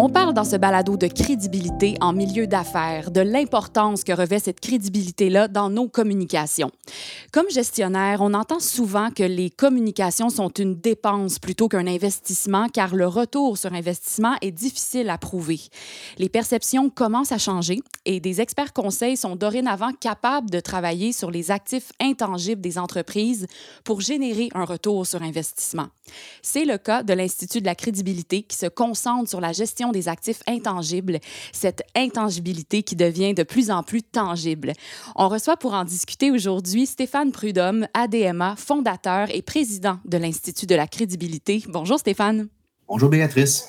On parle dans ce balado de crédibilité en milieu d'affaires, de l'importance que revêt cette crédibilité-là dans nos communications. Comme gestionnaire, on entend souvent que les communications sont une dépense plutôt qu'un investissement car le retour sur investissement est difficile à prouver. Les perceptions commencent à changer et des experts conseils sont dorénavant capables de travailler sur les actifs intangibles des entreprises pour générer un retour sur investissement. C'est le cas de l'Institut de la crédibilité qui se concentre sur la gestion des actifs intangibles, cette intangibilité qui devient de plus en plus tangible. On reçoit pour en discuter aujourd'hui Stéphane Prudhomme, ADMA, fondateur et président de l'Institut de la crédibilité. Bonjour Stéphane. Bonjour Béatrice.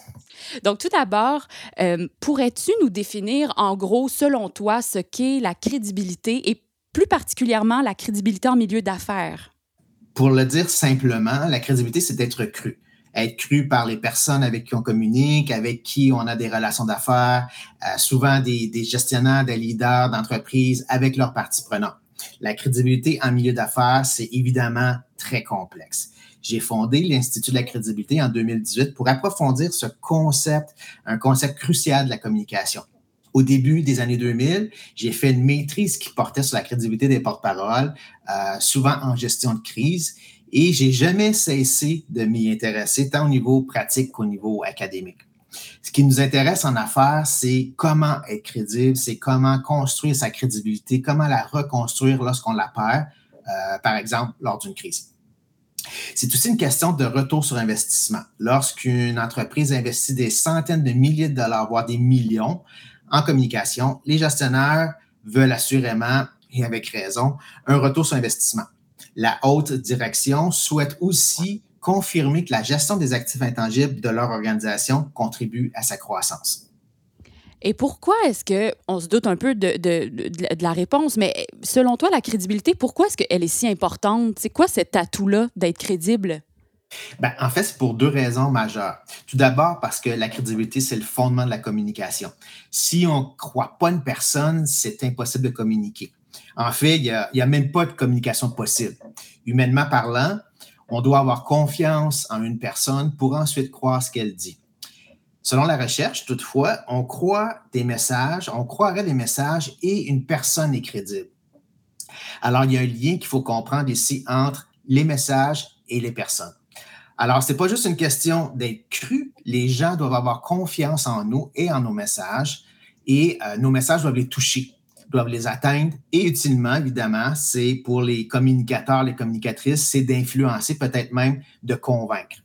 Donc, tout d'abord, euh, pourrais-tu nous définir en gros, selon toi, ce qu'est la crédibilité et plus particulièrement la crédibilité en milieu d'affaires? Pour le dire simplement, la crédibilité, c'est d'être cru être cru par les personnes avec qui on communique, avec qui on a des relations d'affaires, euh, souvent des, gestionnaires, des leaders d'entreprise avec leurs parties prenantes. La crédibilité en milieu d'affaires, c'est évidemment très complexe. J'ai fondé l'Institut de la crédibilité en 2018 pour approfondir ce concept, un concept crucial de la communication. Au début des années 2000, j'ai fait une maîtrise qui portait sur la crédibilité des porte-paroles, euh, souvent en gestion de crise et j'ai jamais cessé de m'y intéresser, tant au niveau pratique qu'au niveau académique. Ce qui nous intéresse en affaires, c'est comment être crédible, c'est comment construire sa crédibilité, comment la reconstruire lorsqu'on la perd, euh, par exemple, lors d'une crise. C'est aussi une question de retour sur investissement. Lorsqu'une entreprise investit des centaines de milliers de dollars, voire des millions en communication, les gestionnaires veulent assurément, et avec raison, un retour sur investissement la haute direction souhaite aussi confirmer que la gestion des actifs intangibles de leur organisation contribue à sa croissance. Et pourquoi est-ce que, on se doute un peu de, de, la réponse, mais selon toi, la crédibilité, pourquoi est-ce qu'elle est si importante? C'est quoi cet atout-là d'être crédible? Ben, en fait, c'est pour deux raisons majeures. Tout d'abord, parce que la crédibilité, c'est le fondement de la communication. Si on ne croit pas une personne, c'est impossible de communiquer. En fait, il n'y a, même pas de communication possible. Humainement parlant, on doit avoir confiance en une personne pour ensuite croire ce qu'elle dit. Selon la recherche, toutefois, on croit des messages, on croirait des messages et une personne est crédible. Alors, il y a un lien qu'il faut comprendre ici entre les messages et les personnes. Alors, ce n'est pas juste une question d'être cru, les gens doivent avoir confiance en nous et en nos messages et euh, nos messages doivent les toucher doivent les atteindre. Et utilement, évidemment, c'est pour les communicateurs, les communicatrices, c'est d'influencer, peut-être même de convaincre.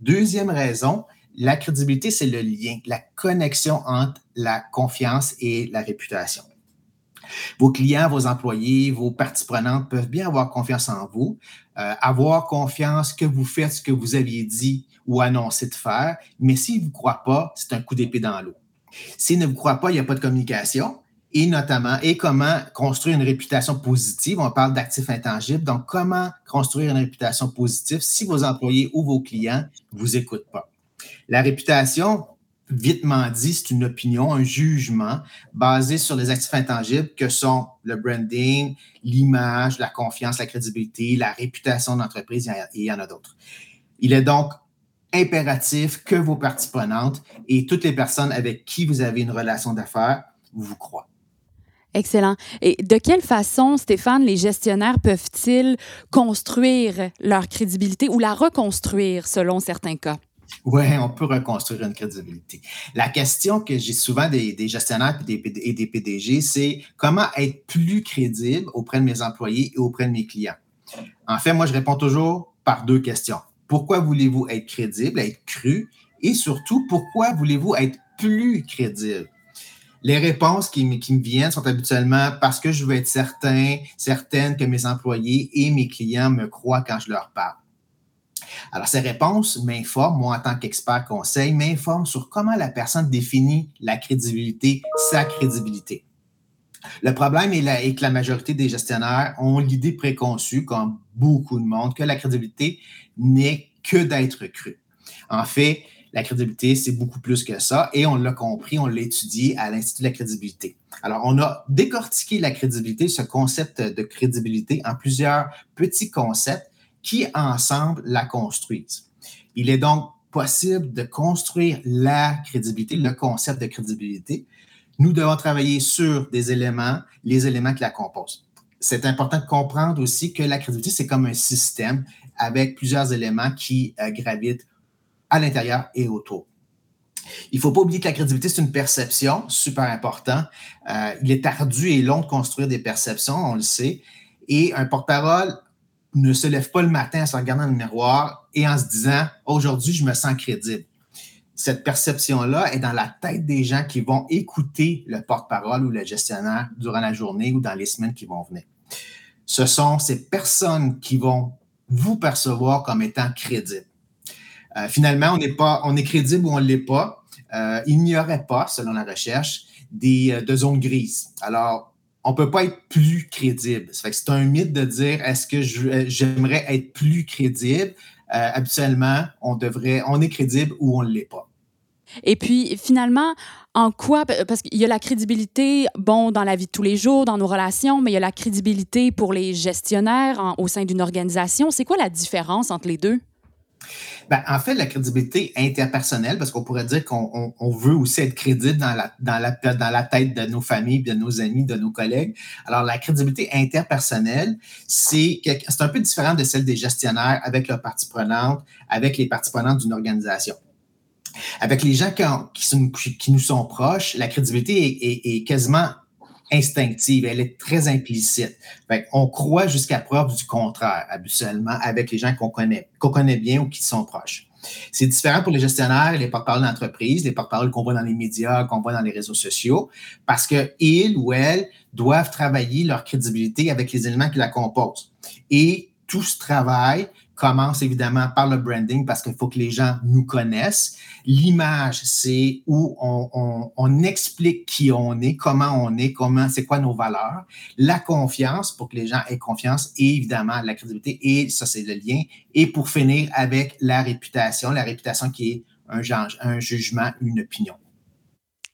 Deuxième raison, la crédibilité, c'est le lien, la connexion entre la confiance et la réputation. Vos clients, vos employés, vos parties prenantes peuvent bien avoir confiance en vous, euh, avoir confiance que vous faites ce que vous aviez dit ou annoncé de faire, mais s'ils ne vous croient pas, c'est un coup d'épée dans l'eau. S'ils ne vous croient pas, il n'y a pas de communication, et notamment, et comment construire une réputation positive. On parle d'actifs intangibles. Donc, comment construire une réputation positive si vos employés ou vos clients ne vous écoutent pas? La réputation, vitement dit, c'est une opinion, un jugement basé sur les actifs intangibles que sont le branding, l'image, la confiance, la crédibilité, la réputation d'entreprise, et il y en a d'autres. Il est donc impératif que vos parties prenantes et toutes les personnes avec qui vous avez une relation d'affaires vous croient. Excellent. Et de quelle façon, Stéphane, les gestionnaires peuvent-ils construire leur crédibilité ou la reconstruire selon certains cas? Oui, on peut reconstruire une crédibilité. La question que j'ai souvent des, gestionnaires et des, et des PDG, c'est comment être plus crédible auprès de mes employés et auprès de mes clients? En fait, moi, je réponds toujours par deux questions. Pourquoi voulez-vous être crédible, être cru? Et surtout, pourquoi voulez-vous être plus crédible? Les réponses qui, me viennent sont habituellement parce que je veux être certain, certaine que mes employés et mes clients me croient quand je leur parle. Alors, ces réponses m'informent, moi en tant qu'expert conseil, m'informent sur comment la personne définit la crédibilité, sa crédibilité. Le problème est, que la majorité des gestionnaires ont l'idée préconçue, comme beaucoup de monde, que la crédibilité n'est que d'être cru. En fait, La crédibilité, c'est beaucoup plus que ça et on l'a compris, on l'a étudié à l'Institut de la crédibilité. Alors, on a décortiqué la crédibilité, ce concept de crédibilité, en plusieurs petits concepts qui, ensemble, la construisent. Il est donc possible de construire la crédibilité, le concept de crédibilité. Nous devons travailler sur des éléments, les éléments qui la composent. C'est important de comprendre aussi que la crédibilité, c'est comme un système avec plusieurs éléments qui euh, gravitent à l'intérieur et autour. Il ne faut pas oublier que la crédibilité, c'est une perception, super important. Euh, il est ardu et long de construire des perceptions, on le sait. Et un porte-parole ne se lève pas le matin en se regardant dans le miroir et en se disant aujourd'hui, je me sens crédible. Cette perception-là est dans la tête des gens qui vont écouter le porte-parole ou le gestionnaire durant la journée ou dans les semaines qui vont venir. Ce sont ces personnes qui vont vous percevoir comme étant crédible. Euh, finalement, on n'est pas, on est crédible ou on ne l'est pas. Euh, il n'y aurait pas, selon la recherche, des, euh, de zones grises. Alors, on ne peut pas être plus crédible. C'est un mythe de dire est-ce que j'aimerais être plus crédible? habituellement, on devrait, on est crédible ou on ne l'est pas. Et puis, finalement, en quoi, parce qu'il y a la crédibilité, bon, dans la vie de tous les jours, dans nos relations, mais il y a la crédibilité pour les gestionnaires au sein d'une organisation. C'est quoi la différence entre les deux? Ben, en fait, la crédibilité interpersonnelle, parce qu'on pourrait dire qu'on veut aussi être crédible dans la, dans, la, tête de nos familles, de nos amis, de nos collègues. Alors, la crédibilité interpersonnelle, c'est un peu différent de celle des gestionnaires avec leurs parties prenantes, avec les parties prenantes d'une organisation. Avec les gens qui, qui, nous sont proches, la crédibilité est, quasiment instinctive, elle est très implicite. on croit jusqu'à preuve du contraire, habituellement, avec les gens qu'on connaît, qu'on connaît bien ou qui sont proches. C'est différent pour les gestionnaires, les porte-parole d'entreprise, les porte-parole qu'on voit dans les médias, qu'on voit dans les réseaux sociaux, parce qu'ils ou elles doivent travailler leur crédibilité avec les éléments qui la composent. Et tout ce travail commence évidemment par le branding parce qu'il faut que les gens nous connaissent. L'image, c'est où on, explique qui on est, comment on est, comment, c'est quoi nos valeurs. La confiance pour que les gens aient confiance et évidemment la crédibilité et ça, c'est le lien. Et pour finir avec la réputation, la réputation qui est un, un jugement, une opinion.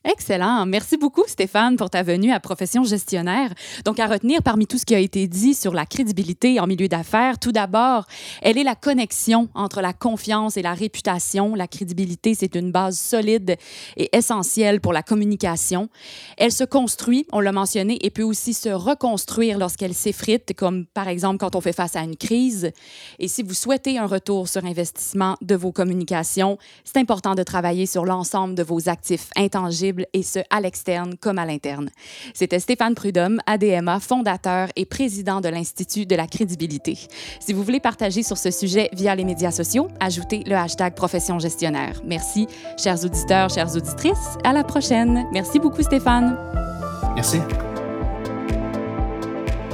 Excellent. Merci beaucoup, Stéphane, pour ta venue à Profession gestionnaire. Donc, à retenir parmi tout ce qui a été dit sur la crédibilité en milieu d'affaires, tout d'abord, elle est la connexion entre la confiance et la réputation. La crédibilité, c'est une base solide et essentielle pour la communication. Elle se construit, on l'a mentionné, et peut aussi se reconstruire lorsqu'elle s'effrite, comme par exemple quand on fait face à une crise. Et si vous souhaitez un retour sur investissement de vos communications, c'est important de travailler sur l'ensemble de vos actifs intangibles et ce, à l'externe comme à l'interne. C'était Stéphane Prudhomme, ADMA, fondateur et président de l'Institut de la crédibilité. Si vous voulez partager sur ce sujet via les médias sociaux, ajoutez le hashtag profession gestionnaire. Merci, chers auditeurs, chères auditrices. À la prochaine. Merci beaucoup, Stéphane. Merci.